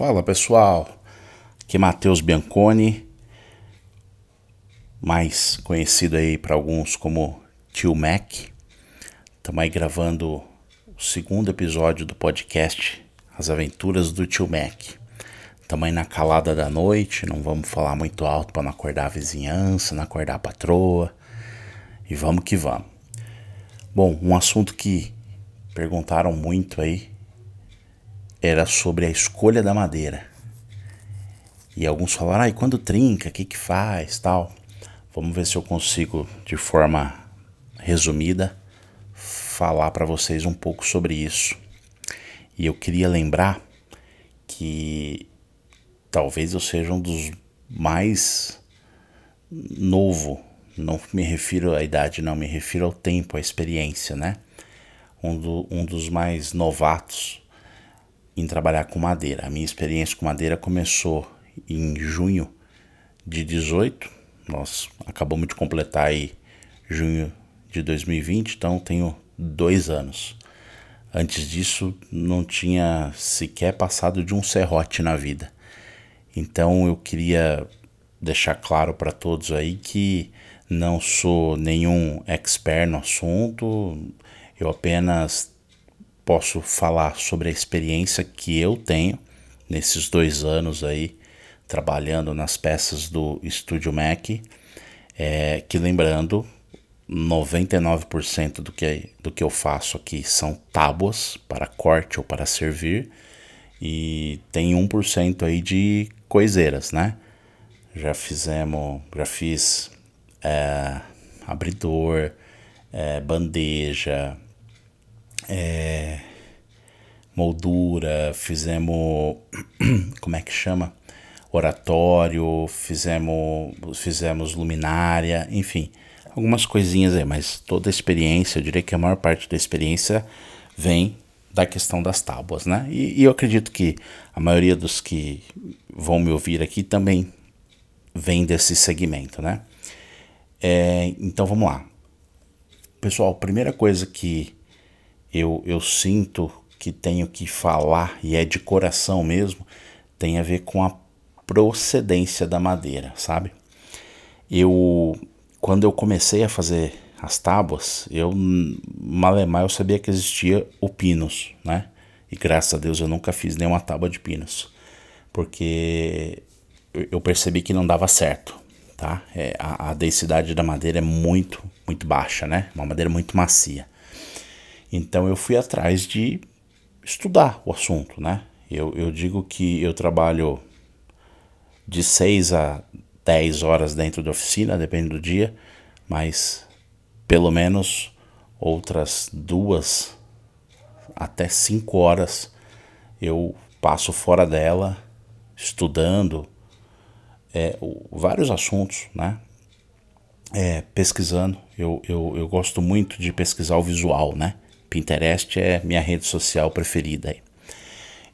Fala pessoal, aqui é Matheus Bianconi, mais conhecido aí para alguns como Tio Mac. Estamos aí gravando o segundo episódio do podcast As Aventuras do Tio Mac. Estamos aí na calada da noite, não vamos falar muito alto para não acordar a vizinhança, não acordar a patroa. E vamos que vamos. Bom, um assunto que perguntaram muito aí era sobre a escolha da madeira. E alguns falaram, ah, e quando trinca, o que que faz, tal. Vamos ver se eu consigo, de forma resumida, falar para vocês um pouco sobre isso. E eu queria lembrar que talvez eu seja um dos mais novo, não me refiro à idade, não, me refiro ao tempo, à experiência, né? Um, do, um dos mais novatos em trabalhar com madeira. A minha experiência com madeira começou em junho de 18. Nós acabamos de completar aí junho de 2020, então tenho dois anos. Antes disso, não tinha sequer passado de um serrote na vida. Então eu queria deixar claro para todos aí que não sou nenhum expert no assunto, eu apenas posso falar sobre a experiência que eu tenho nesses dois anos aí trabalhando nas peças do Studio Mac, é, que lembrando, 99% do que, do que eu faço aqui são tábuas para corte ou para servir e tem 1% aí de coiseiras, né? Já fizemos, já fiz é, abridor, é, bandeja, é, moldura, fizemos. Como é que chama? Oratório, fizemos, fizemos luminária, enfim, algumas coisinhas aí, mas toda a experiência, eu diria que a maior parte da experiência vem da questão das tábuas, né? E, e, eu acredito que a maioria dos que vão me ouvir aqui também vem desse segmento, né? É, então vamos lá. Pessoal, primeira coisa que eu, eu sinto que tenho que falar, e é de coração mesmo, tem a ver com a procedência da madeira, sabe? Eu, quando eu comecei a fazer as tábuas, eu, malemar, eu sabia que existia o pinos, né? E graças a Deus eu nunca fiz nenhuma tábua de pinos, porque eu percebi que não dava certo, tá? É, a, a densidade da madeira é muito, muito baixa, né? Uma madeira muito macia. Então eu fui atrás de estudar o assunto, né? Eu, eu digo que eu trabalho de 6 a 10 horas dentro da oficina, depende do dia, mas pelo menos outras duas até 5 horas eu passo fora dela estudando é, vários assuntos, né? É, pesquisando. Eu, eu, eu gosto muito de pesquisar o visual, né? Pinterest é minha rede social preferida.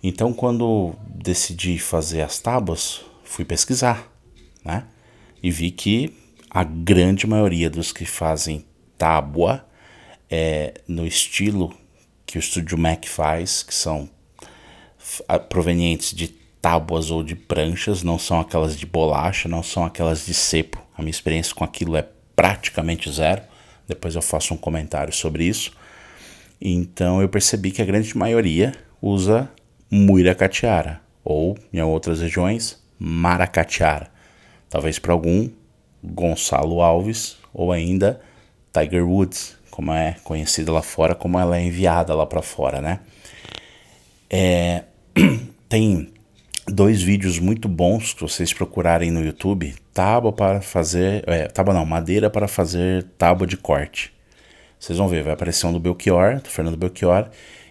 Então, quando decidi fazer as tábuas, fui pesquisar, né? E vi que a grande maioria dos que fazem tábua é no estilo que o Studio Mac faz, que são provenientes de tábuas ou de pranchas, não são aquelas de bolacha, não são aquelas de cepo. A minha experiência com aquilo é praticamente zero. Depois eu faço um comentário sobre isso. Então eu percebi que a grande maioria usa muiracatiara, ou em outras regiões, maracatiara. Talvez para algum, Gonçalo Alves, ou ainda Tiger Woods, como é conhecida lá fora, como ela é enviada lá para fora, né? É, tem dois vídeos muito bons que vocês procurarem no YouTube, tábua para fazer, é, tábua não, madeira para fazer tábua de corte. Vocês vão ver, vai aparecer um do Belchior, do Fernando Belchior,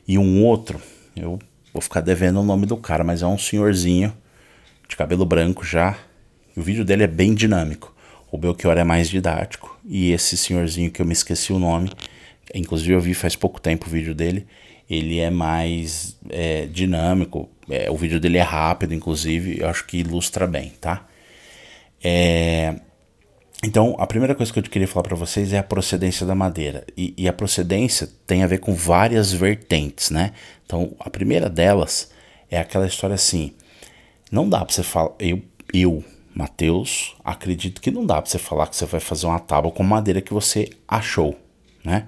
e um outro, eu vou ficar devendo o nome do cara, mas é um senhorzinho de cabelo branco já. o vídeo dele é bem dinâmico. O Belchior é mais didático, e esse senhorzinho que eu me esqueci o nome, inclusive eu vi faz pouco tempo o vídeo dele, ele é mais é, dinâmico, é, o vídeo dele é rápido, inclusive, eu acho que ilustra bem, tá? É, então, a primeira coisa que eu queria falar para vocês é a procedência da madeira. E, e, a procedência tem a ver com várias vertentes, né? Então, a primeira delas é aquela história assim: não dá para você falar. Eu, eu Mateus, acredito que não dá para você falar que você vai fazer uma tábua com madeira que você achou, né?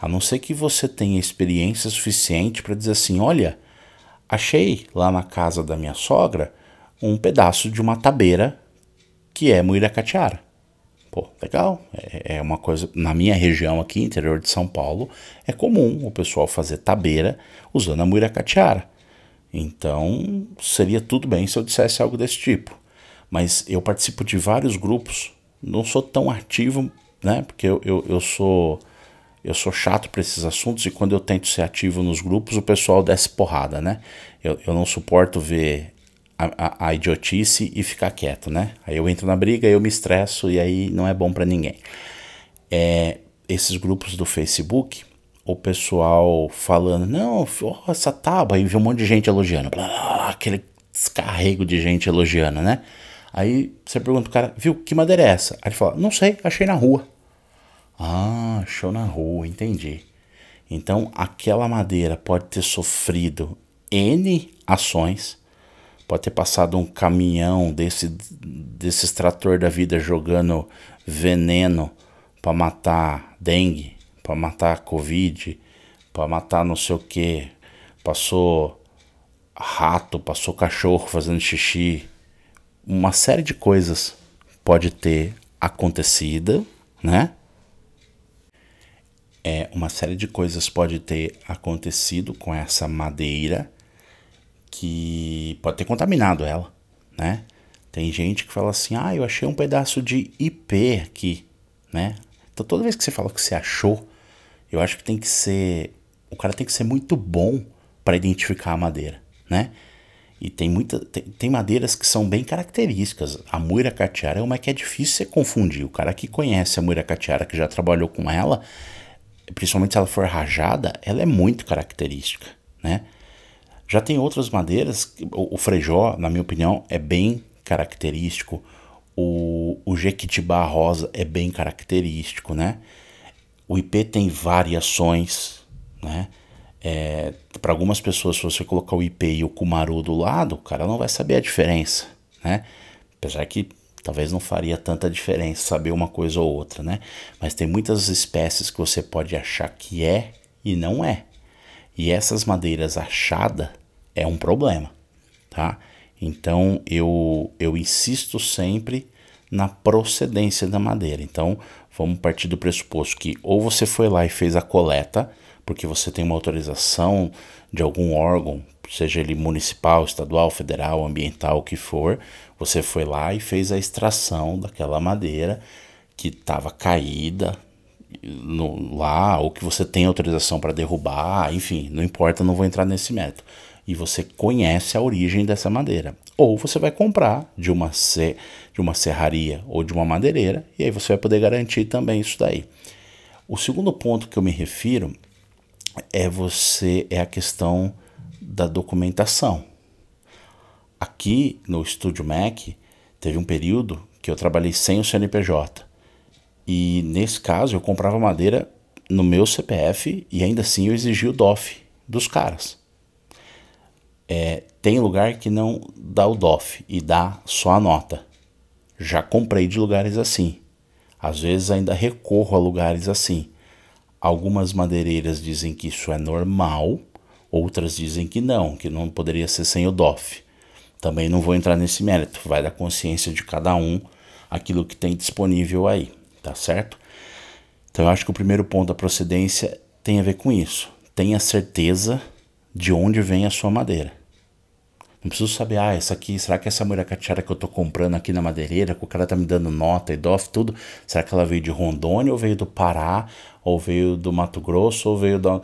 A não ser que você tenha experiência suficiente para dizer assim: olha, achei lá na casa da minha sogra um pedaço de uma tabeira que é muiracatiara. Pô, legal. É, é, uma coisa. Na minha região aqui, interior de São Paulo, é comum o pessoal fazer tabeira usando a muiracatiara. Então, seria tudo bem se eu dissesse algo desse tipo mas eu participo de vários grupos, não sou tão ativo, né? Porque eu, eu, eu sou eu sou chato para esses assuntos e quando eu tento ser ativo nos grupos o pessoal desce porrada, né? Eu, eu não suporto ver a, a, a idiotice e ficar quieto, né? Aí eu entro na briga, eu me estresso e aí não é bom para ninguém. É, esses grupos do Facebook, o pessoal falando, não, oh, essa tábua, aí vê um monte de gente elogiando, blá, blá, blá, aquele descarrego de gente elogiando, né? Aí você pergunta pro cara, viu, que madeira é essa? Aí ele fala, não sei, achei na rua. Ah, achou na rua, entendi. Então aquela madeira pode ter sofrido N ações, pode ter passado um caminhão desse, desse extrator da vida jogando veneno para matar dengue, para matar covid, para matar não sei o que. Passou rato, passou cachorro fazendo xixi, uma série de coisas pode ter acontecido, né? É, uma série de coisas pode ter acontecido com essa madeira que pode ter contaminado ela, né? Tem gente que fala assim: "Ah, eu achei um pedaço de IP aqui", né? Então toda vez que você fala que você achou, eu acho que tem que ser, o cara tem que ser muito bom para identificar a madeira, né? E tem, muita, tem, tem, madeiras que são bem características. A muira catiara é uma que é difícil você confundir. O cara que conhece a muira catiara, que já trabalhou com ela, principalmente se ela for rajada, ela é muito característica, né? Já tem outras madeiras, o, frejó, na minha opinião, é bem característico. O, o jequitibá rosa é bem característico, né? O IP tem variações, né? É, para algumas pessoas, se você colocar o IP e o Kumaru do lado, o cara não vai saber a diferença, né? Apesar que talvez não faria tanta diferença saber uma coisa ou outra, né? Mas tem muitas espécies que você pode achar que é e não é. E essas madeiras achadas é um problema, tá? Então eu, eu insisto sempre na procedência da madeira. Então vamos partir do pressuposto que ou você foi lá e fez a coleta porque você tem uma autorização de algum órgão, seja ele municipal, estadual, federal, ambiental, o que for, você foi lá e fez a extração daquela madeira que estava caída no, lá, ou que você tem autorização para derrubar, enfim, não importa, não vou entrar nesse método. E você conhece a origem dessa madeira. Ou você vai comprar de uma, de uma serraria ou de uma madeireira, e aí você vai poder garantir também isso daí. O segundo ponto que eu me refiro é você é a questão da documentação. Aqui no Estúdio Mac teve um período que eu trabalhei sem o CNPJ. E nesse caso eu comprava madeira no meu CPF e ainda assim eu exigia o DOF dos caras. É, tem lugar que não dá o DOF e dá só a nota. Já comprei de lugares assim. Às vezes ainda recorro a lugares assim. Algumas madeireiras dizem que isso é normal, outras dizem que não, que não poderia ser sem o DOF. Também não vou entrar nesse mérito, vai da consciência de cada um aquilo que tem disponível aí, tá certo? Então eu acho que o primeiro ponto da procedência tem a ver com isso. Tenha certeza de onde vem a sua madeira. Não preciso saber, ah, essa aqui, será que essa muracatiara que eu tô comprando aqui na madeireira, que o cara tá me dando nota e DOF, tudo, será que ela veio de Rondônia ou veio do Pará, ou veio do Mato Grosso, ou veio da...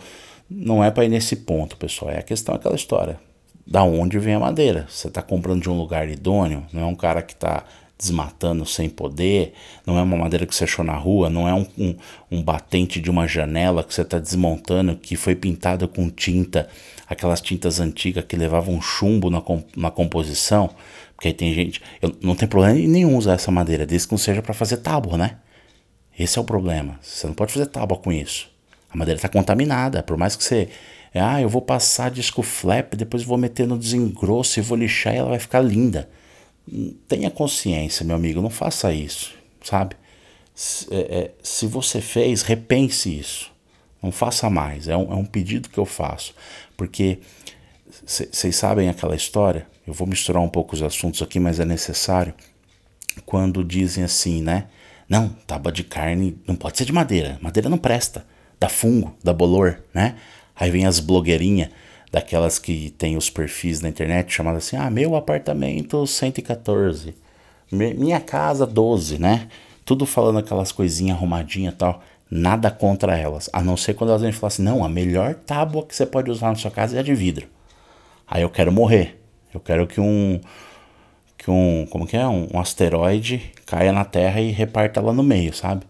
Não é para ir nesse ponto, pessoal, é a questão aquela história. Da onde vem a madeira? Você tá comprando de um lugar idôneo, não é um cara que tá desmatando sem poder, não é uma madeira que você achou na rua, não é um, um, um batente de uma janela que você está desmontando que foi pintada com tinta aquelas tintas antigas que levavam chumbo na, na composição, porque aí tem gente. Eu, não tem problema nenhum usar essa madeira, desde que não seja para fazer tábua, né? Esse é o problema. Você não pode fazer tábua com isso. A madeira está contaminada, por mais que você ah, eu vou passar disco flap, depois vou meter no desengrosso e vou lixar e ela vai ficar linda. Tenha consciência, meu amigo, não faça isso, sabe? Se, é, é, se você fez, repense isso. Não faça mais. É um, é um pedido que eu faço. Porque vocês sabem aquela história? Eu vou misturar um pouco os assuntos aqui, mas é necessário. Quando dizem assim, né? Não, tábua de carne não pode ser de madeira. Madeira não presta. Dá fungo, dá bolor, né? Aí vem as blogueirinhas, daquelas que tem os perfis na internet chamadas assim: ah, meu apartamento 114, minha casa 12, né? Tudo falando aquelas coisinhas arrumadinhas e tal. Nada contra elas, a não ser quando elas vêm falar assim: não, a melhor tábua que você pode usar na sua casa é a de vidro. Aí eu quero morrer. Eu quero que um. Que um. Como que é? Um, um asteroide caia na Terra e reparta lá no meio, sabe?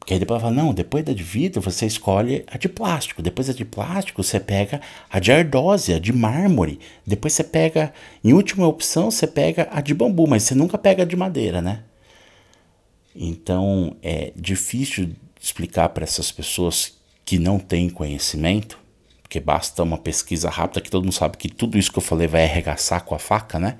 Porque aí depois ela fala, não, depois da de vidro você escolhe a de plástico. Depois da de plástico você pega a de ardósia, de mármore. Depois você pega, em última opção, você pega a de bambu, mas você nunca pega a de madeira, né? Então é difícil explicar para essas pessoas que não têm conhecimento, porque basta uma pesquisa rápida que todo mundo sabe que tudo isso que eu falei vai arregaçar com a faca, né?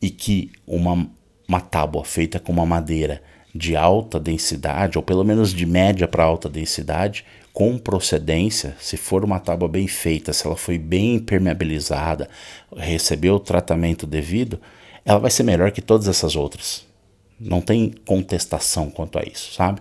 E que uma, uma tábua feita com uma madeira de alta densidade, ou pelo menos de média para alta densidade, com procedência, se for uma tábua bem feita, se ela foi bem impermeabilizada, recebeu o tratamento devido, ela vai ser melhor que todas essas outras. Não tem contestação quanto a isso, sabe?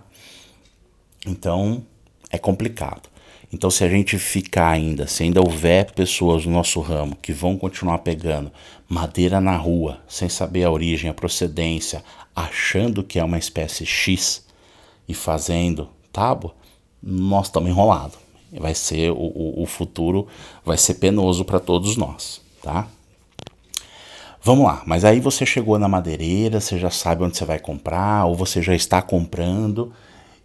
Então é complicado. Então, se a gente ficar ainda, se ainda houver pessoas no nosso ramo que vão continuar pegando madeira na rua, sem saber a origem, a procedência, achando que é uma espécie X e fazendo tábua, nós estamos enrolados. Vai ser o, o, o futuro vai ser penoso para todos nós, tá? Vamos lá, mas aí você chegou na madeireira, você já sabe onde você vai comprar, ou você já está comprando.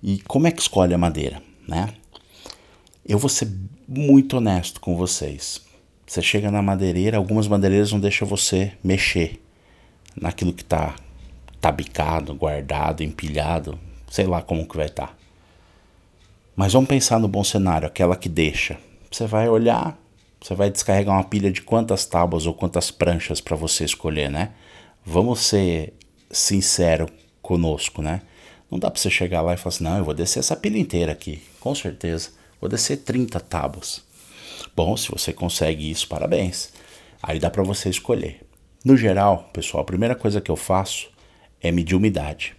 E como é que escolhe a madeira, né? Eu vou ser muito honesto com vocês. Você chega na madeireira, algumas madeireiras não deixam você mexer naquilo que está tabicado, guardado, empilhado, sei lá como que vai estar. Tá. Mas vamos pensar no bom cenário, aquela que deixa. Você vai olhar, você vai descarregar uma pilha de quantas tábuas ou quantas pranchas para você escolher, né? Vamos ser sincero conosco, né? Não dá para você chegar lá e falar assim: "Não, eu vou descer essa pilha inteira aqui, com certeza. Vou descer 30 tábuas". Bom, se você consegue isso, parabéns. Aí dá para você escolher. No geral, pessoal, a primeira coisa que eu faço é medir umidade.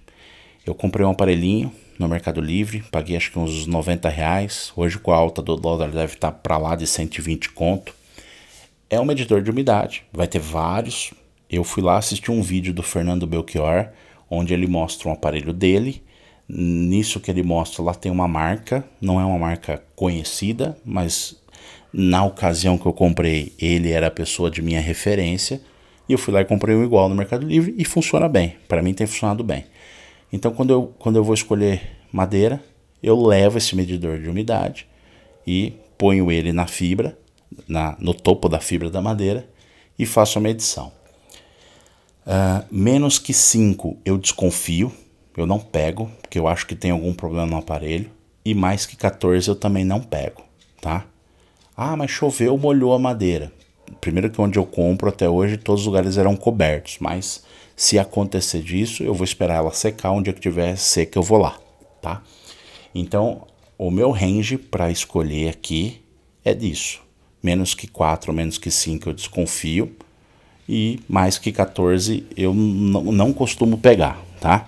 Eu comprei um aparelhinho no Mercado Livre, paguei acho que uns 90 reais. Hoje com a alta do dólar deve estar para lá de 120 conto. É um medidor de umidade, vai ter vários. Eu fui lá assistir um vídeo do Fernando Belchior, onde ele mostra um aparelho dele. Nisso que ele mostra, lá tem uma marca, não é uma marca conhecida, mas na ocasião que eu comprei, ele era a pessoa de minha referência. E eu fui lá e comprei um igual no Mercado Livre e funciona bem. Para mim tem funcionado bem. Então quando eu, quando eu vou escolher madeira, eu levo esse medidor de umidade e ponho ele na fibra, na, no topo da fibra da madeira e faço a medição. Uh, menos que 5 eu desconfio, eu não pego, porque eu acho que tem algum problema no aparelho. E mais que 14 eu também não pego, tá? Ah, mas choveu, molhou a madeira primeiro que onde eu compro até hoje todos os lugares eram cobertos, mas se acontecer disso, eu vou esperar ela secar, onde é que tiver seca eu vou lá, tá? Então, o meu range para escolher aqui é disso. Menos que 4, menos que 5 eu desconfio e mais que 14 eu não costumo pegar, tá?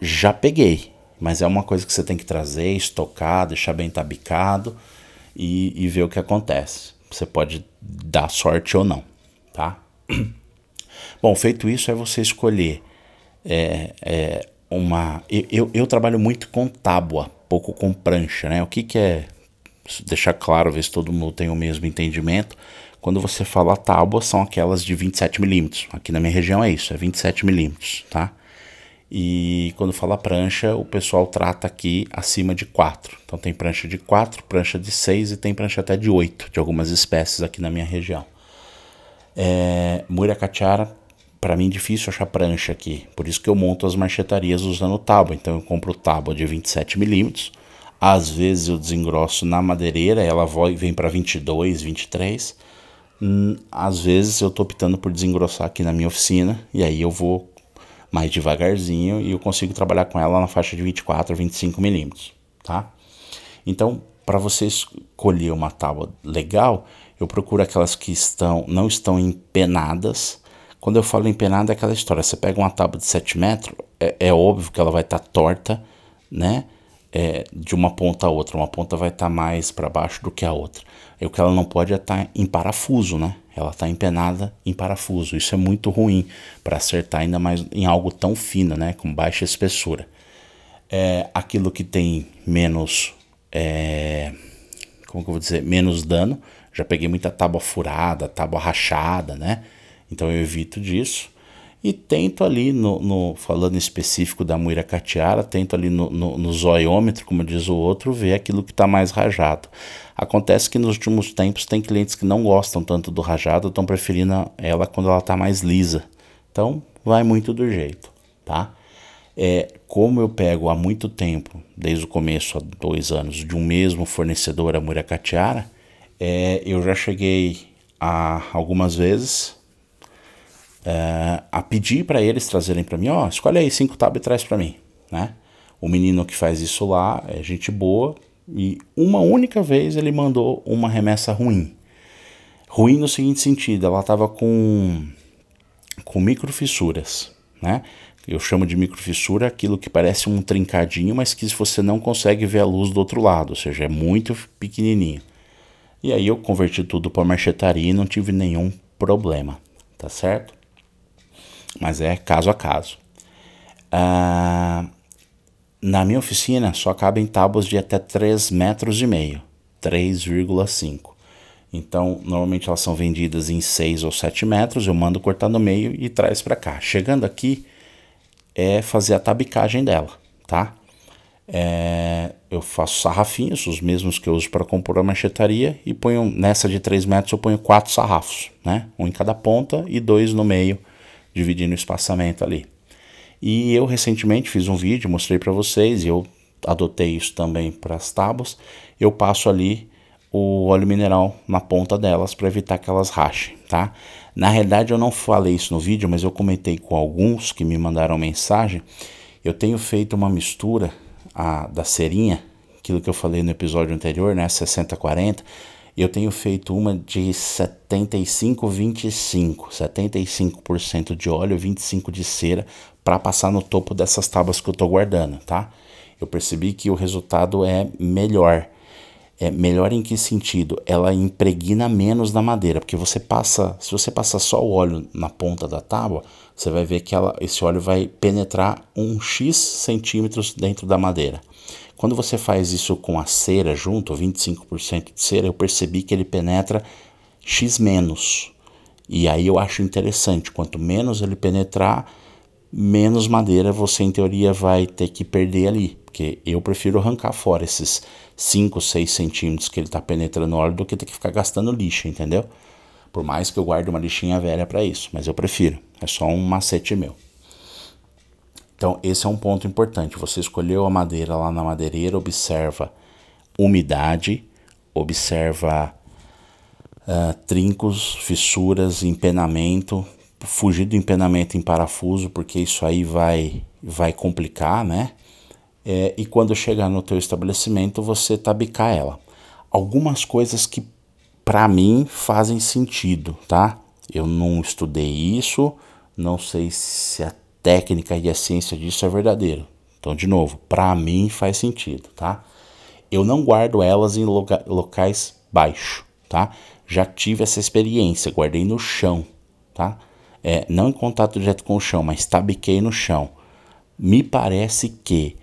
Já peguei, mas é uma coisa que você tem que trazer, estocar, deixar bem tabicado e, e ver o que acontece. Você pode dar sorte ou não, tá? Bom, feito isso, é você escolher é, é uma. Eu, eu trabalho muito com tábua, pouco com prancha, né? O que, que é. Deixar claro, ver se todo mundo tem o mesmo entendimento. Quando você fala tábua, são aquelas de 27 milímetros. Aqui na minha região é isso, é 27 milímetros, tá? E quando fala prancha, o pessoal trata aqui acima de 4. Então tem prancha de 4, prancha de 6 e tem prancha até de 8 de algumas espécies aqui na minha região. É, para mim difícil achar prancha aqui, por isso que eu monto as marchetarias usando tábua. Então eu compro tábua de 27 milímetros, Às vezes eu desengrosso na madeireira, ela vem para 22, 23. Hum, às vezes eu tô optando por desengrossar aqui na minha oficina e aí eu vou mais devagarzinho e eu consigo trabalhar com ela na faixa de 24 a 25 milímetros, tá? Então, para você escolher uma tábua legal, eu procuro aquelas que estão não estão empenadas. Quando eu falo empenada é aquela história, você pega uma tábua de 7 metros, é, é óbvio que ela vai estar tá torta, né? É, de uma ponta a outra, uma ponta vai estar tá mais para baixo do que a outra. E o que ela não pode é estar tá em parafuso, né? Ela está empenada em parafuso. Isso é muito ruim para acertar ainda mais em algo tão fino, né? Com baixa espessura. É, aquilo que tem menos é, como que eu vou dizer, menos dano. Já peguei muita tábua furada, tábua rachada, né? Então eu evito disso. E tento ali, no, no falando específico da muira catiara, tento ali no, no, no zoiômetro, como diz o outro, ver aquilo que está mais rajado. Acontece que nos últimos tempos tem clientes que não gostam tanto do rajado, estão preferindo ela quando ela está mais lisa. Então vai muito do jeito, tá? É, como eu pego há muito tempo, desde o começo, há dois anos, de um mesmo fornecedor, a Muracatiara, é, eu já cheguei a algumas vezes é, a pedir para eles trazerem para mim, ó, oh, escolhe aí cinco tábuas e traz para mim, né? O menino que faz isso lá é gente boa e uma única vez ele mandou uma remessa ruim. Ruim no seguinte sentido, ela estava com com microfissuras, né? Eu chamo de microfissura aquilo que parece um trincadinho, mas que você não consegue ver a luz do outro lado, ou seja, é muito pequenininho. E aí eu converti tudo para marchetaria e não tive nenhum problema, tá certo? Mas é caso a caso. Ah, na minha oficina só cabem tábuas de até 3 metros e meio, 3,5. Então, normalmente elas são vendidas em 6 ou 7 metros, eu mando cortar no meio e traz para cá. Chegando aqui, é fazer a tabicagem dela, tá? É, eu faço sarrafinhos, os mesmos que eu uso para compor a manchetaria, e ponho nessa de 3 metros eu ponho quatro sarrafos, né? Um em cada ponta e dois no meio, dividindo o espaçamento ali. E eu recentemente fiz um vídeo, mostrei para vocês, e eu adotei isso também para as tábuas. Eu passo ali o óleo mineral na ponta delas para evitar que elas rachem, tá? Na realidade eu não falei isso no vídeo, mas eu comentei com alguns que me mandaram mensagem. Eu tenho feito uma mistura a, da cerinha, aquilo que eu falei no episódio anterior, né, 60-40, eu tenho feito uma de 75-25, 75% de óleo, 25% de cera, para passar no topo dessas tábuas que eu estou guardando, tá? Eu percebi que o resultado é melhor. É melhor em que sentido? Ela impregna menos na madeira, porque você passa, se você passar só o óleo na ponta da tábua, você vai ver que ela, esse óleo vai penetrar um x centímetros dentro da madeira. Quando você faz isso com a cera junto, 25% de cera, eu percebi que ele penetra x menos. E aí eu acho interessante, quanto menos ele penetrar, menos madeira você em teoria vai ter que perder ali, porque eu prefiro arrancar fora esses 5, 6 centímetros que ele está penetrando óleo do que ter que ficar gastando lixa, entendeu? Por mais que eu guarde uma lixinha velha para isso, mas eu prefiro, é só um macete meu. Então, esse é um ponto importante. Você escolheu a madeira lá na madeireira, observa umidade, observa uh, trincos, fissuras, empenamento, fugir do empenamento em parafuso, porque isso aí vai, vai complicar, né? É, e quando chegar no teu estabelecimento, você tabicar ela. Algumas coisas que para mim fazem sentido, tá? Eu não estudei isso, não sei se a técnica e a ciência disso é verdadeiro. Então, de novo, para mim faz sentido, tá? Eu não guardo elas em loca locais baixos, tá? Já tive essa experiência, guardei no chão, tá? é, não em contato direto com o chão, mas tabiquei no chão, me parece que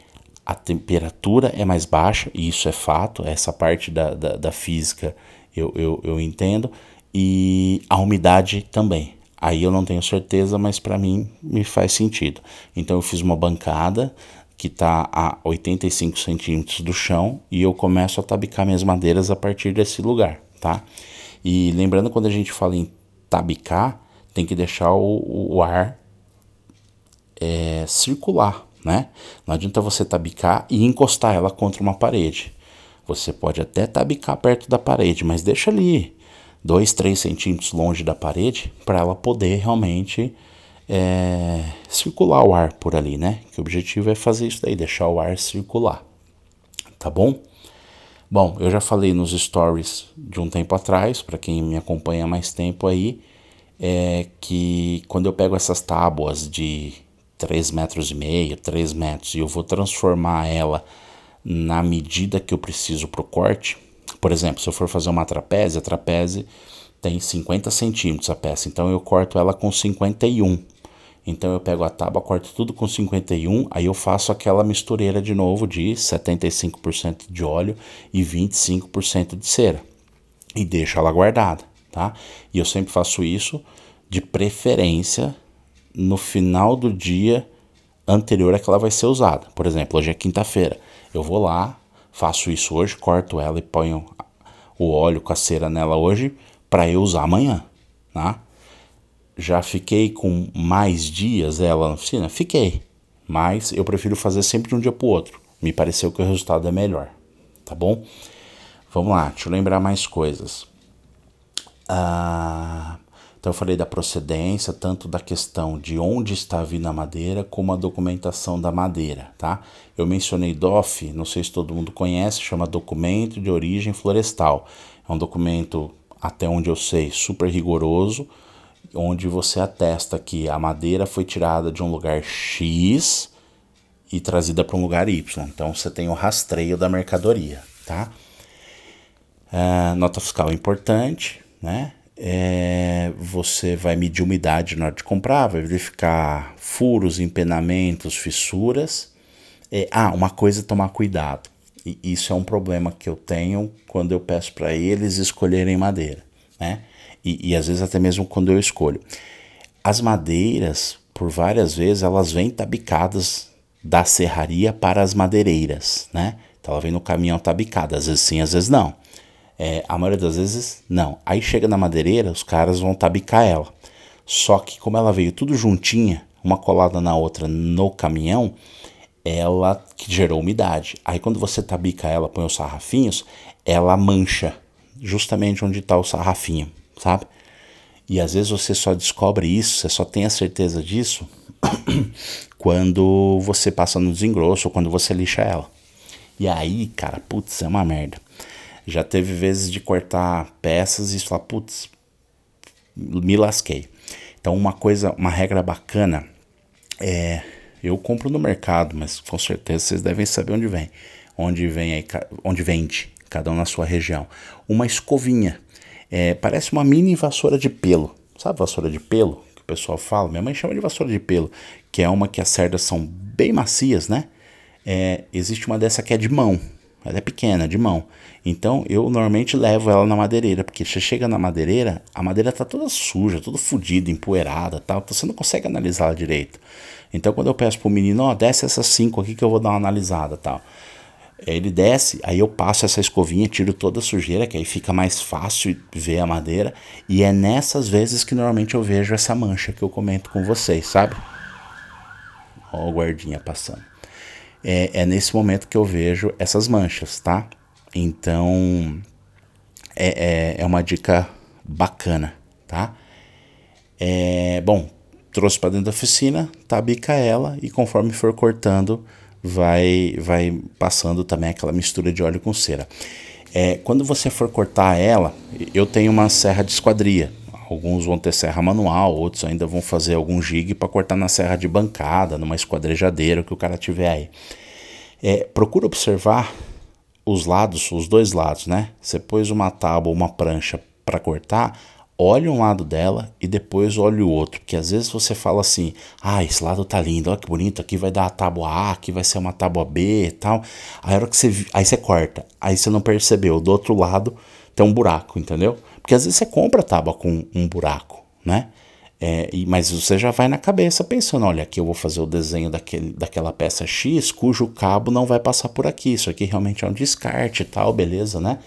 a temperatura é mais baixa, e isso é fato, essa parte da, da, da física eu, eu, eu entendo, e a umidade também. Aí eu não tenho certeza, mas para mim me faz sentido. Então eu fiz uma bancada que está a 85 centímetros do chão e eu começo a tabicar minhas madeiras a partir desse lugar, tá? E lembrando quando a gente fala em tabicar, tem que deixar o, o ar é, circular, né? Não adianta você tabicar e encostar ela contra uma parede. Você pode até tabicar perto da parede, mas deixa ali 2, 3 centímetros longe da parede para ela poder realmente é, circular o ar por ali, né? Que o objetivo é fazer isso daí, deixar o ar circular, tá bom? Bom, eu já falei nos stories de um tempo atrás, para quem me acompanha mais tempo aí, é que quando eu pego essas tábuas de 3 metros e meio, 3 metros, e eu vou transformar ela na medida que eu preciso para o corte, por exemplo, se eu for fazer uma trapézia, a trapézia tem 50 centímetros a peça, então eu corto ela com 51. Então eu pego a tábua, corto tudo com 51, aí eu faço aquela mistureira de novo de 75% de óleo e 25% de cera e deixo ela guardada, tá? E eu sempre faço isso de preferência no final do dia anterior a que ela vai ser usada. Por exemplo, hoje é quinta-feira. Eu vou lá, faço isso hoje, corto ela e ponho o óleo com a cera nela hoje para eu usar amanhã, tá? Já fiquei com mais dias ela na oficina? Fiquei. Mas eu prefiro fazer sempre de um dia para o outro. Me pareceu que o resultado é melhor. Tá bom? Vamos lá, deixa eu lembrar mais coisas. Ah, então eu falei da procedência, tanto da questão de onde está vindo a madeira, como a documentação da madeira, tá? Eu mencionei DOF, não sei se todo mundo conhece, chama Documento de Origem Florestal. É um documento, até onde eu sei, super rigoroso, onde você atesta que a madeira foi tirada de um lugar X e trazida para um lugar Y. Então você tem o rastreio da mercadoria, tá? Uh, nota fiscal importante, né? É, você vai medir umidade na hora de comprar, vai verificar furos, empenamentos, fissuras. É, ah, uma coisa é tomar cuidado. E isso é um problema que eu tenho quando eu peço para eles escolherem madeira, né? E, e às vezes até mesmo quando eu escolho. As madeiras, por várias vezes, elas vêm tabicadas da serraria para as madeireiras, né? Então ela vem no caminhão tabicada, às vezes sim, às vezes não. É, a maioria das vezes, não. Aí chega na madeireira, os caras vão tabicar ela. Só que como ela veio tudo juntinha, uma colada na outra no caminhão, ela que gerou umidade. Aí quando você tabica ela, põe os sarrafinhos, ela mancha justamente onde está o sarrafinho, sabe? E às vezes você só descobre isso, você só tem a certeza disso quando você passa no desengrosso ou quando você lixa ela. E aí, cara, putz, é uma merda. Já teve vezes de cortar peças e falar, putz, me lasquei. Então, uma coisa, uma regra bacana é. Eu compro no mercado, mas com certeza vocês devem saber onde vem. Onde vem aí, onde vende, cada um na sua região. Uma escovinha. É, parece uma mini vassoura de pelo. Sabe vassoura de pelo? Que o pessoal fala? Minha mãe chama de vassoura de pelo. Que é uma que as cerdas são bem macias, né? É, existe uma dessa que é de mão. Ela é pequena, de mão. Então eu normalmente levo ela na madeireira, porque você chega na madeireira, a madeira tá toda suja, toda fodida, empoeirada tal, então você não consegue analisar direito. Então quando eu peço pro menino, ó, oh, desce essas cinco aqui que eu vou dar uma analisada tal. Ele desce, aí eu passo essa escovinha, tiro toda a sujeira, que aí fica mais fácil ver a madeira. E é nessas vezes que normalmente eu vejo essa mancha que eu comento com vocês, sabe? Ó o guardinha passando é, é nesse momento que eu vejo essas manchas, tá? Então é, é, é uma dica bacana, tá? É, bom, trouxe para dentro da oficina, tabica ela e conforme for cortando, vai, vai passando também aquela mistura de óleo com cera. É, quando você for cortar ela, eu tenho uma serra de esquadria. Alguns vão ter serra manual, outros ainda vão fazer algum jig para cortar na serra de bancada, numa esquadrejadeira que o cara tiver aí. É, procura observar os lados, os dois lados, né? Você pôs uma tábua, uma prancha para cortar, olhe um lado dela e depois olhe o outro, porque às vezes você fala assim: "Ah, esse lado tá lindo, olha que bonito, aqui vai dar a tábua A, aqui vai ser uma tábua B e tal". Aí hora que você aí você corta, aí você não percebeu, do outro lado tem um buraco, entendeu? Porque às vezes você compra tábua com um buraco, né? É, mas você já vai na cabeça pensando, olha, aqui eu vou fazer o desenho daquele, daquela peça X, cujo cabo não vai passar por aqui. Isso aqui realmente é um descarte e tal, beleza, né?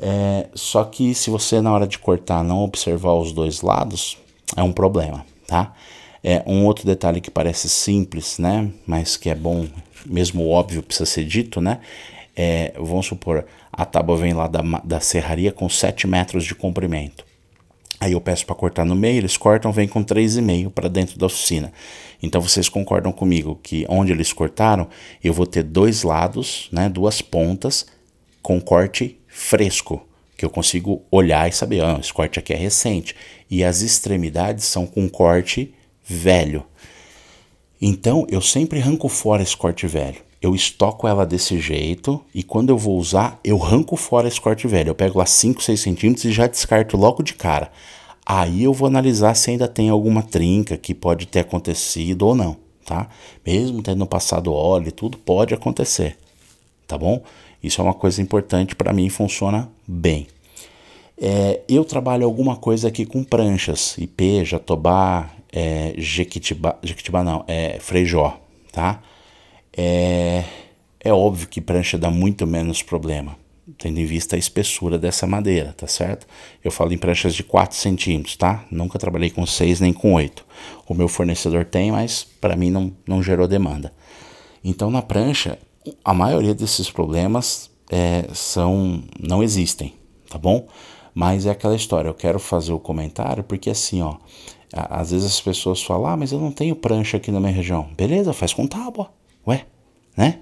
É, só que se você na hora de cortar não observar os dois lados, é um problema, tá? É, um outro detalhe que parece simples, né? Mas que é bom, mesmo óbvio, precisa ser dito, né? É, vamos supor, a tábua vem lá da, da serraria com 7 metros de comprimento. Aí eu peço para cortar no meio, eles cortam, vem com 3,5 para dentro da oficina. Então vocês concordam comigo que onde eles cortaram, eu vou ter dois lados, né, duas pontas com corte fresco, que eu consigo olhar e saber, ah, esse corte aqui é recente. E as extremidades são com corte velho. Então eu sempre arranco fora esse corte velho. Eu estoco ela desse jeito e quando eu vou usar, eu arranco fora esse corte velho. Eu pego lá 5, 6 centímetros e já descarto logo de cara. Aí eu vou analisar se ainda tem alguma trinca que pode ter acontecido ou não, tá? Mesmo tendo passado óleo e tudo, pode acontecer, tá bom? Isso é uma coisa importante para mim, funciona bem. É, eu trabalho alguma coisa aqui com pranchas, IP, Jatobá, é, Jequitibá, Jequitibá não, é Freijó, tá? É, é óbvio que prancha dá muito menos problema, tendo em vista a espessura dessa madeira, tá certo? Eu falo em pranchas de 4 centímetros, tá? Nunca trabalhei com 6 nem com 8. O meu fornecedor tem, mas para mim não, não gerou demanda. Então na prancha, a maioria desses problemas é, são não existem, tá bom? Mas é aquela história, eu quero fazer o comentário porque assim, ó, às vezes as pessoas falam, ah, mas eu não tenho prancha aqui na minha região. Beleza, faz com tábua, né?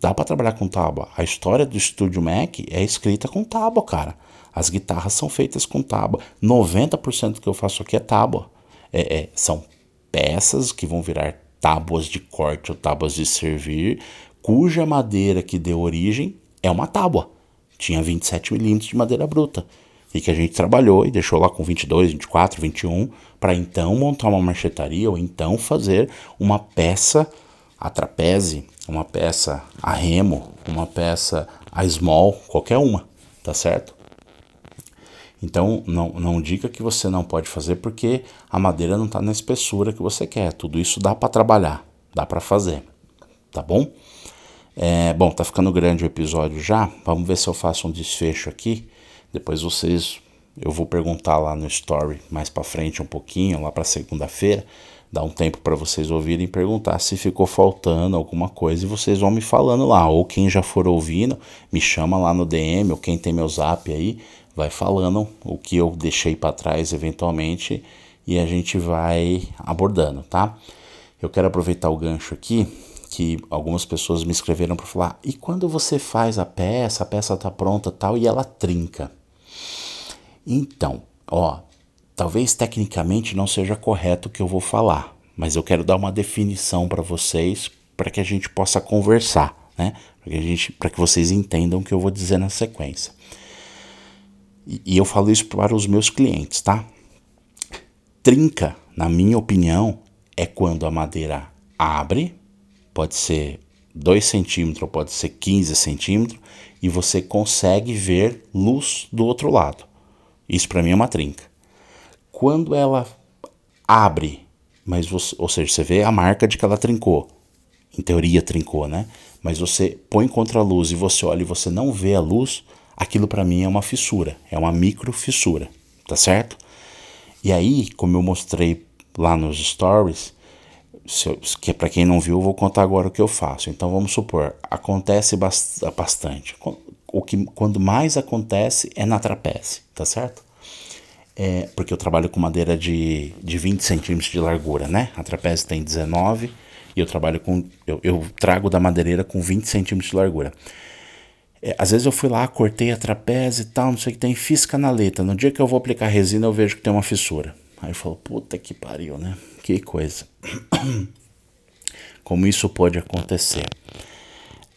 Dá para trabalhar com tábua. A história do Estúdio Mac é escrita com tábua, cara. As guitarras são feitas com tábua. 90% do que eu faço aqui é tábua. É, é, são peças que vão virar tábuas de corte ou tábuas de servir, cuja madeira que deu origem é uma tábua tinha 27 milímetros de madeira bruta e que a gente trabalhou e deixou lá com 22, 24, 21 para então montar uma marchetaria ou então fazer uma peça a trapeze, uma peça a remo, uma peça a small, qualquer uma, tá certo? Então não, não diga que você não pode fazer porque a madeira não está na espessura que você quer. Tudo isso dá para trabalhar, dá para fazer, tá bom? É, bom, tá ficando grande o episódio já. Vamos ver se eu faço um desfecho aqui. Depois vocês, eu vou perguntar lá no story mais para frente um pouquinho, lá para segunda-feira. Dá um tempo para vocês ouvirem perguntar se ficou faltando alguma coisa e vocês vão me falando lá. Ou quem já for ouvindo, me chama lá no DM, ou quem tem meu zap aí, vai falando o que eu deixei para trás eventualmente e a gente vai abordando, tá? Eu quero aproveitar o gancho aqui que algumas pessoas me escreveram para falar: e quando você faz a peça, a peça está pronta tal e ela trinca? Então, ó, talvez tecnicamente não seja correto o que eu vou falar, mas eu quero dar uma definição para vocês para que a gente possa conversar, né? Para que, a gente, que vocês entendam o que eu vou dizer na sequência. E, e eu falo isso para os meus clientes, tá? Trinca, na minha opinião, é quando a madeira abre pode ser 2 centímetros, pode ser 15 centímetros, e você consegue ver luz do outro lado. Isso para mim é uma trinca. Quando ela abre, mas você, ou seja, você vê a marca de que ela trincou. Em teoria trincou, né? Mas você põe contra a luz e você olha e você não vê a luz, aquilo para mim é uma fissura, é uma micro fissura, tá certo? E aí, como eu mostrei lá nos stories, eu, que para quem não viu, eu vou contar agora o que eu faço. Então vamos supor, acontece bastante. O que quando mais acontece é na trapézio, tá certo? É, porque eu trabalho com madeira de, de 20 centímetros de largura, né? A trapézio tem 19 e eu trabalho com. Eu, eu trago da madeireira com 20 centímetros de largura. É, às vezes eu fui lá, cortei a trapézio e tal, não sei o que tem, fiz canaleta. No dia que eu vou aplicar resina, eu vejo que tem uma fissura. Aí eu falo, puta que pariu, né? Que coisa. Como isso pode acontecer?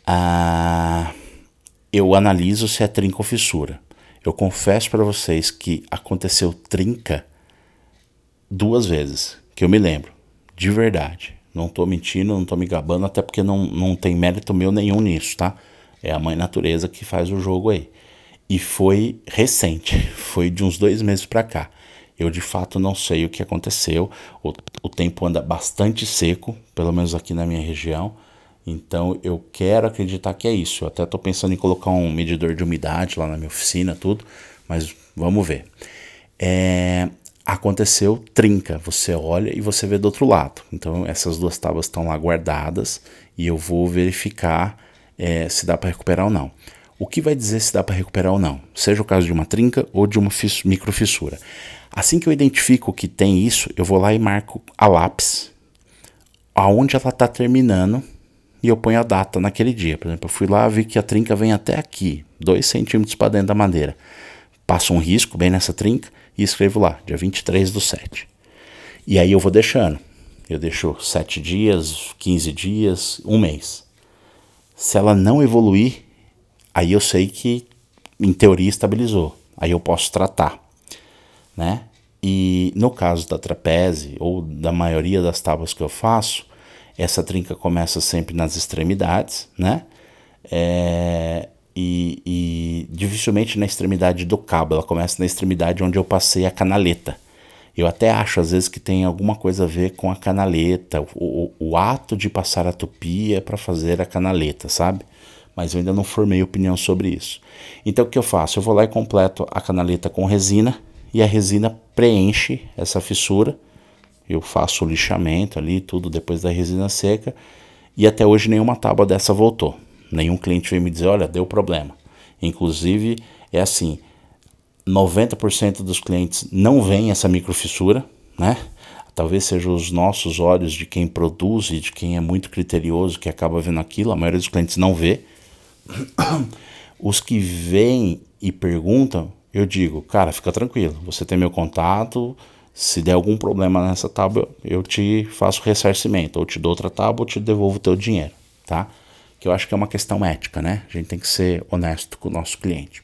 Ah, eu analiso se é trinca ou fissura. Eu confesso para vocês que aconteceu trinca duas vezes, que eu me lembro, de verdade. Não tô mentindo, não tô me gabando, até porque não, não tem mérito meu nenhum nisso, tá? É a mãe natureza que faz o jogo aí. E foi recente, foi de uns dois meses pra cá. Eu de fato não sei o que aconteceu. O, o tempo anda bastante seco, pelo menos aqui na minha região. Então eu quero acreditar que é isso. Eu até estou pensando em colocar um medidor de umidade lá na minha oficina, tudo, mas vamos ver. É, aconteceu, trinca. Você olha e você vê do outro lado. Então essas duas tábuas estão lá guardadas e eu vou verificar é, se dá para recuperar ou não. O que vai dizer se dá para recuperar ou não? Seja o caso de uma trinca ou de uma microfissura. Assim que eu identifico que tem isso, eu vou lá e marco a lápis aonde ela está terminando e eu ponho a data naquele dia. Por exemplo, eu fui lá, vi que a trinca vem até aqui, 2 centímetros para dentro da madeira. Passo um risco bem nessa trinca e escrevo lá, dia 23 do 7. E aí eu vou deixando. Eu deixo 7 dias, 15 dias, um mês. Se ela não evoluir, aí eu sei que, em teoria, estabilizou. Aí eu posso tratar, né? E no caso da trapeze, ou da maioria das tábuas que eu faço, essa trinca começa sempre nas extremidades, né? É, e, e, dificilmente na extremidade do cabo, ela começa na extremidade onde eu passei a canaleta. Eu até acho às vezes que tem alguma coisa a ver com a canaleta, o, o, o ato de passar a tupia para fazer a canaleta, sabe? Mas eu ainda não formei opinião sobre isso. Então o que eu faço? Eu vou lá e completo a canaleta com resina e a resina preenche essa fissura eu faço o lixamento ali, tudo depois da resina seca, e até hoje nenhuma tábua dessa voltou. Nenhum cliente veio me dizer, olha, deu problema. Inclusive, é assim, 90% dos clientes não veem essa microfissura, né? Talvez sejam os nossos olhos de quem produz e de quem é muito criterioso que acaba vendo aquilo, a maioria dos clientes não vê. Os que vêm e perguntam, eu digo, cara, fica tranquilo, você tem meu contato, se der algum problema nessa tábua, eu te faço ressarcimento, ou te dou outra tábua, ou te devolvo o teu dinheiro, tá? Que eu acho que é uma questão ética, né? A gente tem que ser honesto com o nosso cliente.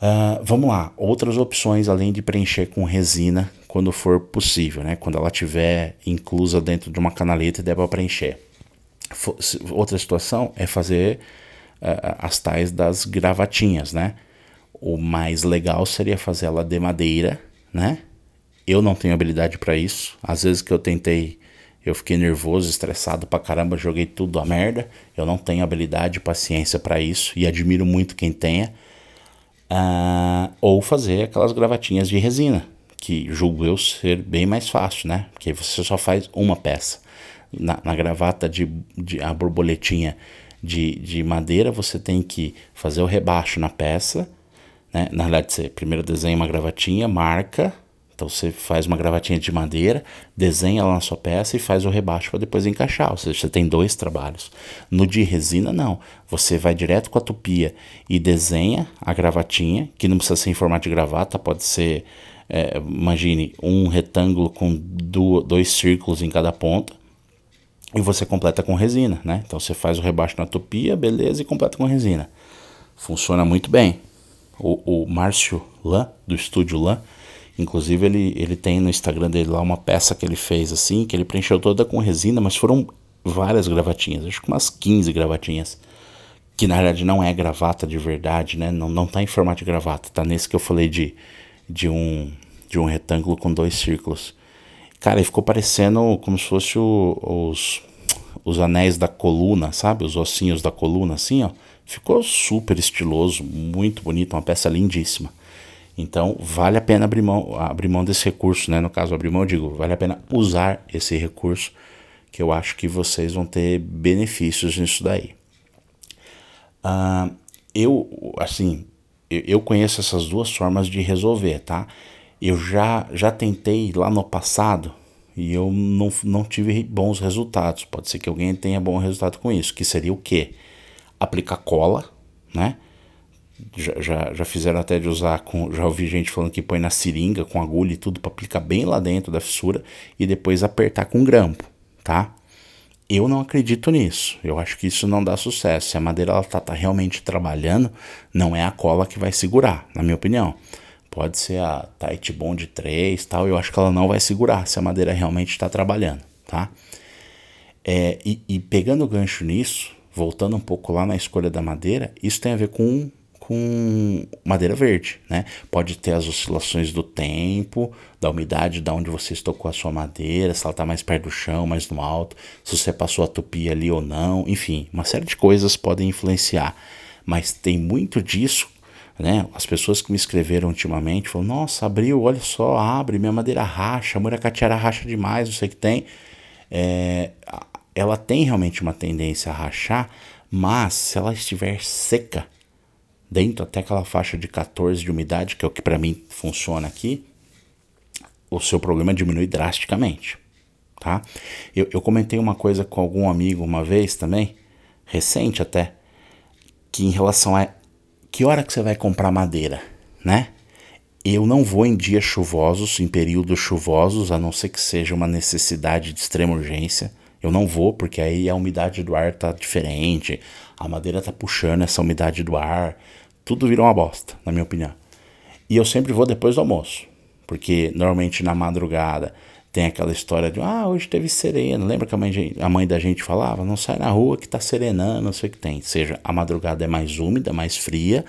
Uh, vamos lá, outras opções além de preencher com resina quando for possível, né? Quando ela tiver inclusa dentro de uma canaleta e der para preencher. Outra situação é fazer uh, as tais das gravatinhas, né? O mais legal seria fazer ela de madeira, né? Eu não tenho habilidade para isso. Às vezes que eu tentei, eu fiquei nervoso, estressado pra caramba, joguei tudo a merda. Eu não tenho habilidade, paciência para isso e admiro muito quem tenha. Uh, ou fazer aquelas gravatinhas de resina, que julgo eu ser bem mais fácil, né? Porque você só faz uma peça. Na, na gravata de, de, a borboletinha de, de madeira, você tem que fazer o rebaixo na peça. Né? Na verdade, você primeiro desenha uma gravatinha, marca então você faz uma gravatinha de madeira, desenha ela na sua peça e faz o rebaixo para depois encaixar. Ou seja, você tem dois trabalhos. No de resina, não. Você vai direto com a tupia e desenha a gravatinha, que não precisa ser em formato de gravata, pode ser, é, imagine, um retângulo com dois círculos em cada ponta. E você completa com resina, né? Então você faz o rebaixo na tupia, beleza, e completa com resina. Funciona muito bem. O, o Márcio Lan, do estúdio Lan, Inclusive ele, ele tem no Instagram dele lá uma peça que ele fez assim, que ele preencheu toda com resina, mas foram várias gravatinhas, acho que umas 15 gravatinhas. Que na verdade não é gravata de verdade, né? Não, não tá em formato de gravata, tá nesse que eu falei de, de, um, de um retângulo com dois círculos. Cara, ele ficou parecendo como se fosse o, os, os anéis da coluna, sabe? Os ossinhos da coluna, assim, ó. Ficou super estiloso, muito bonito, uma peça lindíssima. Então, vale a pena abrir mão, abrir mão desse recurso, né? No caso, abrir mão, eu digo, vale a pena usar esse recurso, que eu acho que vocês vão ter benefícios nisso daí. Uh, eu, assim, eu conheço essas duas formas de resolver, tá? Eu já, já tentei lá no passado e eu não, não tive bons resultados. Pode ser que alguém tenha bom resultado com isso, que seria o quê? Aplicar cola, né? Já, já, já fizeram até de usar com. Já ouvi gente falando que põe na seringa com agulha e tudo para aplicar bem lá dentro da fissura e depois apertar com grampo, tá? Eu não acredito nisso. Eu acho que isso não dá sucesso. Se a madeira ela tá, tá realmente trabalhando, não é a cola que vai segurar, na minha opinião. Pode ser a Tight Bond 3 tal, eu acho que ela não vai segurar se a madeira realmente está trabalhando, tá? É, e, e pegando o gancho nisso, voltando um pouco lá na escolha da madeira, isso tem a ver com com madeira verde, né? Pode ter as oscilações do tempo, da umidade, da onde você estocou a sua madeira, se ela está mais perto do chão, mais no alto, se você passou a tupia ali ou não, enfim, uma série de coisas podem influenciar, mas tem muito disso Né? As pessoas que me escreveram ultimamente falaram: Nossa, abriu, olha só, abre, minha madeira racha, a muracatiara racha demais, não sei o que tem. É, ela tem realmente uma tendência a rachar, mas se ela estiver seca, dentro até aquela faixa de 14 de umidade, que é o que para mim funciona aqui, o seu problema diminui drasticamente, tá? Eu, eu comentei uma coisa com algum amigo uma vez também, recente até, que em relação a que hora que você vai comprar madeira, né? Eu não vou em dias chuvosos, em períodos chuvosos, a não ser que seja uma necessidade de extrema urgência. Eu não vou, porque aí a umidade do ar tá diferente, a madeira tá puxando essa umidade do ar, tudo virou uma bosta, na minha opinião. E eu sempre vou depois do almoço, porque normalmente na madrugada tem aquela história de, ah, hoje teve sereno. Lembra que a mãe, a mãe da gente falava? Não sai na rua que tá serenando, não sei o que tem. Ou seja, a madrugada é mais úmida, mais fria,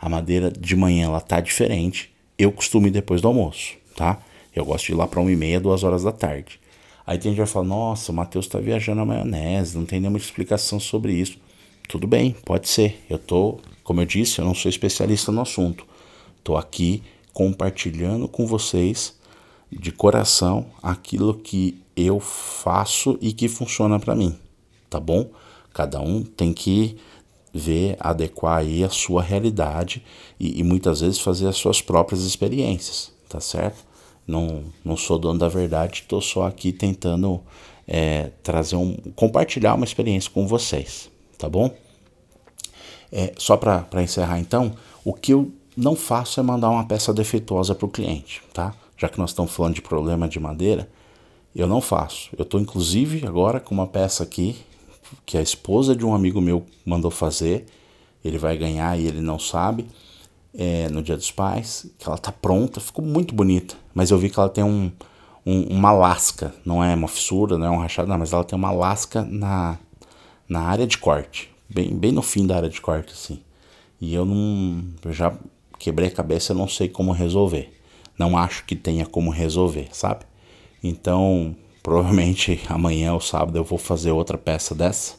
a madeira de manhã ela tá diferente. Eu costumo ir depois do almoço, tá? Eu gosto de ir lá para uma e meia, duas horas da tarde. Aí tem gente que vai falar, nossa, o Matheus tá viajando a maionese, não tem nenhuma explicação sobre isso. Tudo bem, pode ser. Eu tô, como eu disse, eu não sou especialista no assunto. Tô aqui compartilhando com vocês de coração aquilo que eu faço e que funciona para mim, tá bom? Cada um tem que ver, adequar aí a sua realidade e, e muitas vezes fazer as suas próprias experiências, tá certo? Não, não sou dono da verdade, estou só aqui tentando é, trazer um, compartilhar uma experiência com vocês, tá bom? É, só para encerrar então, o que eu não faço é mandar uma peça defeituosa para o cliente, tá? já que nós estamos falando de problema de madeira, eu não faço. Eu estou inclusive agora com uma peça aqui que a esposa de um amigo meu mandou fazer. Ele vai ganhar e ele não sabe. É, no Dia dos Pais, que ela tá pronta, ficou muito bonita. Mas eu vi que ela tem um, um, uma lasca, não é uma fissura, não é um rachado, não, mas ela tem uma lasca na, na área de corte, bem, bem no fim da área de corte, assim. E eu não. Eu já quebrei a cabeça, eu não sei como resolver não acho que tenha como resolver, sabe? Então, provavelmente amanhã ou sábado eu vou fazer outra peça dessa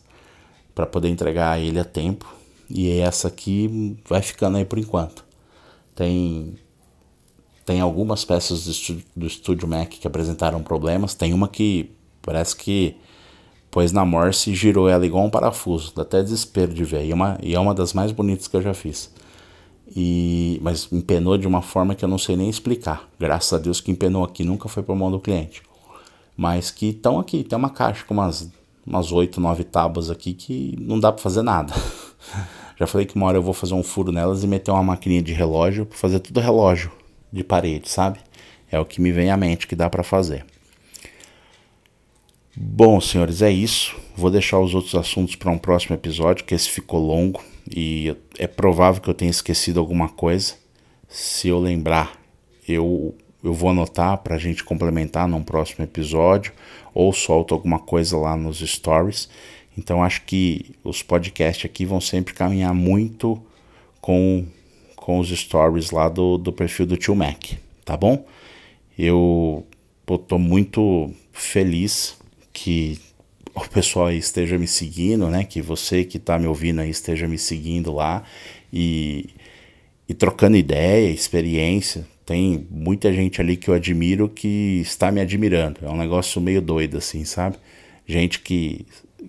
para poder entregar ele a tempo. E essa aqui vai ficando aí por enquanto. Tem tem algumas peças do estúdio, do estúdio Mac que apresentaram problemas. Tem uma que parece que pôs na Morse e girou ela igual um parafuso. Dá até desespero de ver. E, é uma, e é uma das mais bonitas que eu já fiz. E, mas empenou de uma forma que eu não sei nem explicar. Graças a Deus que empenou aqui nunca foi por mão do cliente. Mas que estão aqui, tem uma caixa com umas, umas 8, 9 tábuas aqui que não dá para fazer nada. Já falei que uma hora eu vou fazer um furo nelas e meter uma maquininha de relógio para fazer tudo relógio de parede, sabe? É o que me vem à mente que dá para fazer. Bom, senhores, é isso. Vou deixar os outros assuntos para um próximo episódio, que esse ficou longo e é provável que eu tenha esquecido alguma coisa. Se eu lembrar, eu, eu vou anotar para a gente complementar num próximo episódio ou solto alguma coisa lá nos stories. Então acho que os podcasts aqui vão sempre caminhar muito com, com os stories lá do, do perfil do Tio Mac, tá bom? Eu estou muito feliz que o pessoal aí esteja me seguindo, né? Que você que está me ouvindo aí esteja me seguindo lá e, e trocando ideia, experiência. Tem muita gente ali que eu admiro que está me admirando. É um negócio meio doido, assim, sabe? Gente que,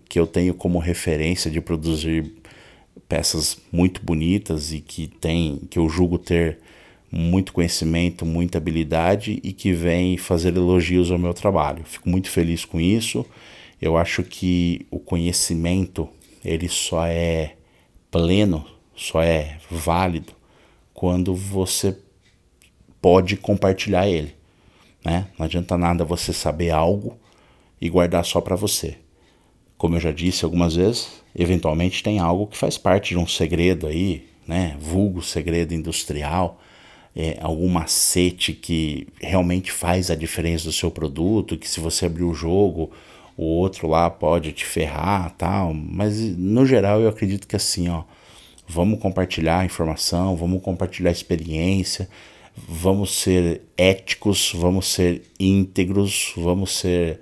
que eu tenho como referência de produzir peças muito bonitas e que tem, que eu julgo ter muito conhecimento, muita habilidade e que vem fazer elogios ao meu trabalho. Fico muito feliz com isso. Eu acho que o conhecimento ele só é pleno, só é válido quando você pode compartilhar ele, né? Não adianta nada você saber algo e guardar só para você. Como eu já disse algumas vezes, eventualmente tem algo que faz parte de um segredo aí, né? Vulgo segredo industrial, é, algum macete que realmente faz a diferença do seu produto, que se você abrir o jogo o outro lá pode te ferrar, tal, mas no geral eu acredito que assim, ó, vamos compartilhar informação, vamos compartilhar experiência, vamos ser éticos, vamos ser íntegros, vamos ser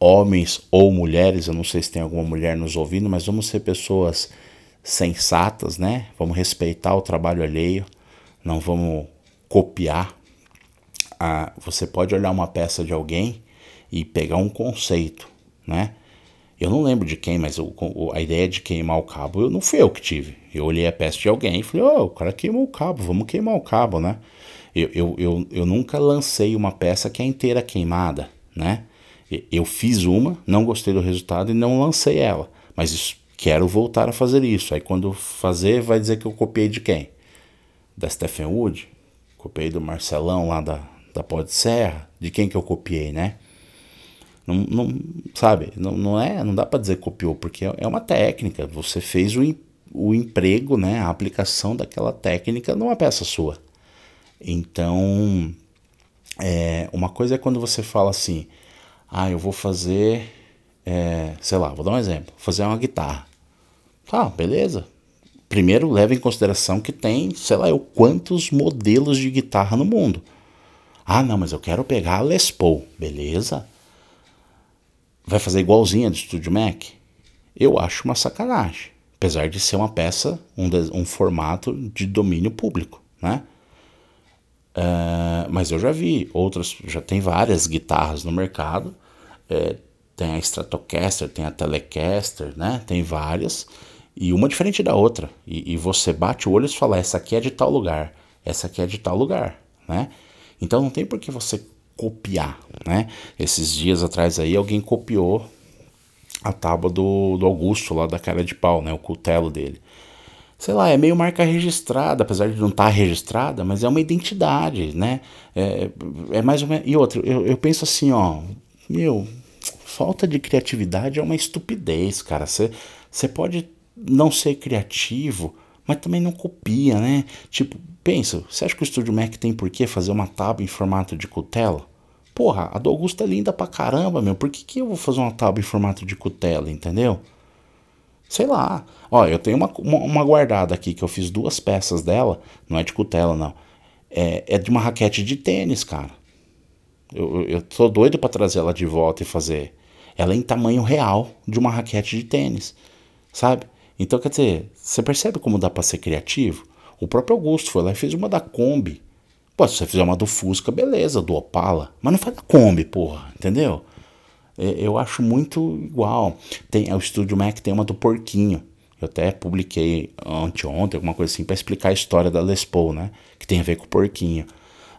homens ou mulheres, eu não sei se tem alguma mulher nos ouvindo, mas vamos ser pessoas sensatas, né? Vamos respeitar o trabalho alheio, não vamos copiar. Ah, você pode olhar uma peça de alguém e pegar um conceito, né? Eu não lembro de quem, mas o, a ideia de queimar o cabo eu, não fui eu que tive. Eu olhei a peça de alguém e falei, oh, o cara queimou o cabo, vamos queimar o cabo, né? Eu, eu, eu, eu nunca lancei uma peça que é inteira queimada, né? Eu fiz uma, não gostei do resultado e não lancei ela. Mas quero voltar a fazer isso. Aí quando fazer, vai dizer que eu copiei de quem? Da Stephen Wood? Copiei do Marcelão lá da, da Pó de Serra? De quem que eu copiei, né? Não, não sabe, não, não é, não dá para dizer copiou, porque é uma técnica. Você fez o, o emprego, né, a aplicação daquela técnica numa peça sua. Então, é, uma coisa é quando você fala assim, ah, eu vou fazer, é, sei lá, vou dar um exemplo, fazer uma guitarra. Tá, beleza. Primeiro, leve em consideração que tem, sei lá, eu quantos modelos de guitarra no mundo. Ah, não, mas eu quero pegar a Les Paul, beleza? vai fazer igualzinha do Studio Mac? Eu acho uma sacanagem. Apesar de ser uma peça, um, um formato de domínio público, né? Uh, mas eu já vi outras, já tem várias guitarras no mercado. É, tem a Stratocaster, tem a Telecaster, né? Tem várias. E uma diferente da outra. E, e você bate o olho e fala, essa aqui é de tal lugar, essa aqui é de tal lugar, né? Então não tem por que você copiar, né? Esses dias atrás aí alguém copiou a tábua do, do Augusto lá da cara de pau, né? O cutelo dele. Sei lá, é meio marca registrada, apesar de não estar tá registrada, mas é uma identidade, né? É, é mais menos. E outro, eu, eu penso assim, ó, meu, falta de criatividade é uma estupidez, cara. Você pode não ser criativo, mas também não copia, né? Tipo, pensa, você acha que o Studio Mac tem por que fazer uma tábua em formato de cutelo? Porra, a do Augusto é linda pra caramba, meu. Por que, que eu vou fazer uma tábua em formato de cutela, entendeu? Sei lá. Ó, eu tenho uma, uma, uma, guardada aqui que eu fiz duas peças dela. Não é de cutela, não. É, é de uma raquete de tênis, cara. Eu, eu tô doido para trazer ela de volta e fazer. Ela é em tamanho real de uma raquete de tênis, sabe? Então, quer dizer, você percebe como dá para ser criativo? O próprio Augusto foi lá e fez uma da Kombi. Pô, se você fizer uma do Fusca, beleza, do Opala. Mas não faz da Kombi, porra, entendeu? É, eu acho muito igual. Tem, o Estúdio Mac tem uma do Porquinho. Eu até publiquei anteontem, alguma coisa assim, para explicar a história da Les Paul, né? Que tem a ver com o porquinho.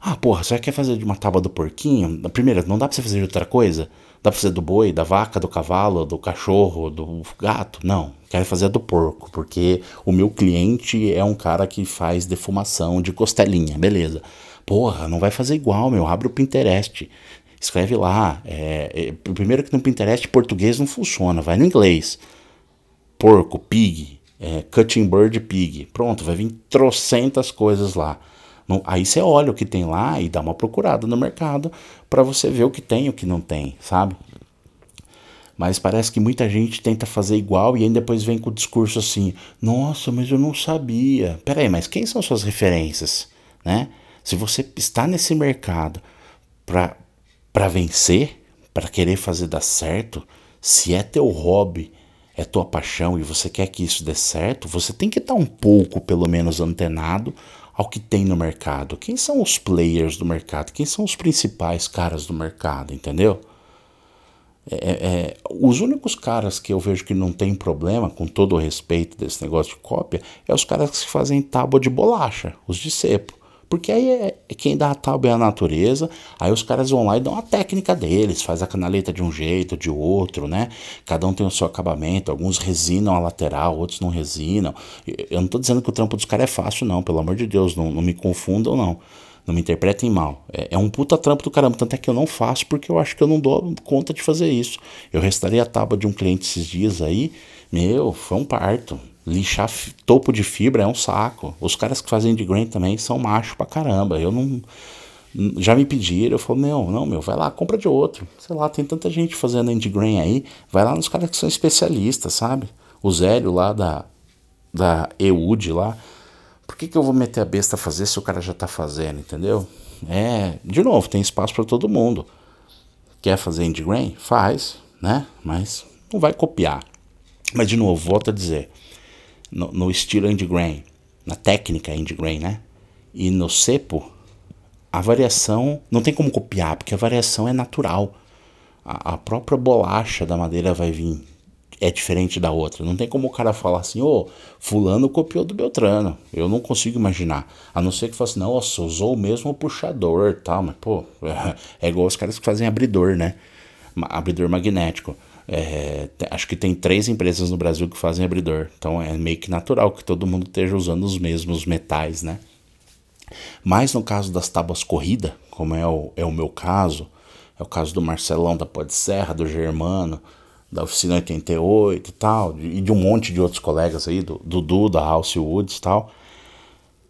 Ah, porra, você quer fazer de uma tábua do porquinho? Primeiro, não dá pra você fazer de outra coisa? Dá pra fazer do boi, da vaca, do cavalo, do cachorro, do gato? Não, quero fazer do porco, porque o meu cliente é um cara que faz defumação de costelinha, beleza. Porra, não vai fazer igual, meu. Abre o Pinterest. Escreve lá. É, é, primeiro que no Pinterest português não funciona, vai no inglês. Porco, pig, é, cutting bird pig. Pronto, vai vir trocentas coisas lá. aí você olha o que tem lá e dá uma procurada no mercado para você ver o que tem e o que não tem, sabe? Mas parece que muita gente tenta fazer igual e aí depois vem com o discurso assim: Nossa, mas eu não sabia. Peraí, mas quem são suas referências? Né? Se você está nesse mercado para vencer, para querer fazer dar certo, se é teu hobby, é tua paixão e você quer que isso dê certo, você tem que estar um pouco, pelo menos, antenado ao que tem no mercado. Quem são os players do mercado? Quem são os principais caras do mercado, entendeu? É, é, é os únicos caras que eu vejo que não tem problema, com todo o respeito desse negócio de cópia, é os caras que fazem tábua de bolacha, os de cepo. Porque aí é, é quem dá a tábua é a natureza, aí os caras vão lá e dão a técnica deles, faz a canaleta de um jeito, de outro, né? Cada um tem o seu acabamento, alguns resinam a lateral, outros não resinam. Eu não tô dizendo que o trampo dos caras é fácil, não, pelo amor de Deus, não, não me confundam, não. Não me interpretem mal. É, é, um puta trampo do caramba, tanto é que eu não faço porque eu acho que eu não dou conta de fazer isso. Eu restaurei a tábua de um cliente esses dias aí, meu, foi um parto lixar topo de fibra é um saco. Os caras que fazem de grain também são macho pra caramba. Eu não. Já me pediram, eu falo, não, não, meu, vai lá, compra de outro. Sei lá, tem tanta gente fazendo end grain aí. Vai lá nos caras que são especialistas, sabe? O Zélio lá da, da EUD lá. Por que, que eu vou meter a besta a fazer se o cara já tá fazendo, entendeu? É, de novo, tem espaço para todo mundo. Quer fazer end grain? Faz, né? Mas não vai copiar. Mas de novo, volto a dizer no, no estilo end grain, na técnica end grain, né? E no cepo, a variação não tem como copiar, porque a variação é natural. A, a própria bolacha da madeira vai vir é diferente da outra. Não tem como o cara falar assim, ô, oh, fulano copiou do Beltrano. Eu não consigo imaginar. A não ser que fosse, não, nossa, usou o mesmo puxador tal, mas pô, é igual os caras que fazem abridor, né? Abridor magnético. É, acho que tem três empresas no Brasil que fazem abridor. Então é meio que natural que todo mundo esteja usando os mesmos metais, né? Mas no caso das tábuas corrida, como é o, é o meu caso, é o caso do Marcelão da Pode Serra, do Germano, da Oficina 88 e tal, e de um monte de outros colegas aí, do Dudu, da House Woods e tal.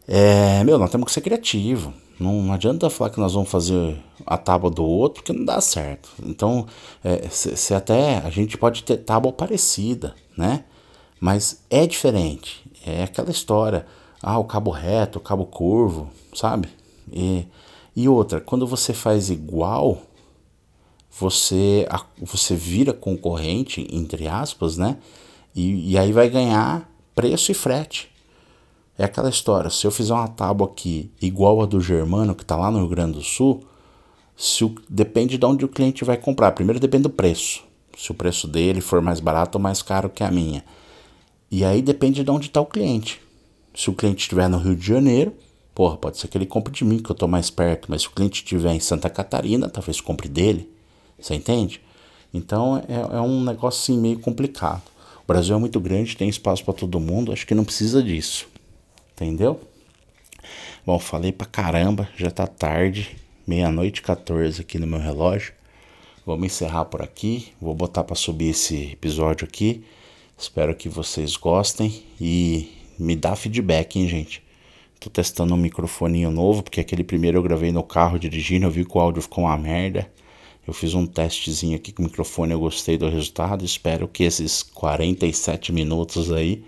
É, meu, nós temos que ser criativo. Não, não, adianta falar que nós vamos fazer a tábua do outro, porque não dá certo. Então, é, se, se até a gente pode ter tábua parecida, né? Mas é diferente. É aquela história. Ah, o cabo reto, o cabo curvo, sabe? E, e outra, quando você faz igual, você, você vira concorrente, entre aspas, né? E, e aí vai ganhar preço e frete. É aquela história, se eu fizer uma tábua aqui igual a do Germano, que está lá no Rio Grande do Sul, se o, depende de onde o cliente vai comprar. Primeiro depende do preço. Se o preço dele for mais barato ou mais caro que a minha. E aí depende de onde está o cliente. Se o cliente estiver no Rio de Janeiro, porra, pode ser que ele compre de mim, que eu estou mais perto. Mas se o cliente estiver em Santa Catarina, talvez compre dele. Você entende? Então é, é um negócio assim meio complicado. O Brasil é muito grande, tem espaço para todo mundo, acho que não precisa disso. Entendeu? Bom, falei pra caramba, já tá tarde, meia-noite 14 aqui no meu relógio. Vamos encerrar por aqui. Vou botar para subir esse episódio aqui. Espero que vocês gostem e me dá feedback, hein, gente. Tô testando um microfoninho novo, porque aquele primeiro eu gravei no carro dirigindo, eu vi que o áudio ficou uma merda. Eu fiz um testezinho aqui com o microfone, eu gostei do resultado. Espero que esses 47 minutos aí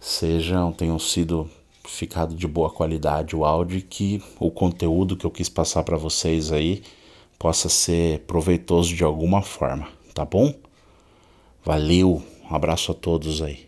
sejam, tenham sido ficado de boa qualidade o áudio e que o conteúdo que eu quis passar para vocês aí possa ser proveitoso de alguma forma, tá bom? Valeu, um abraço a todos aí.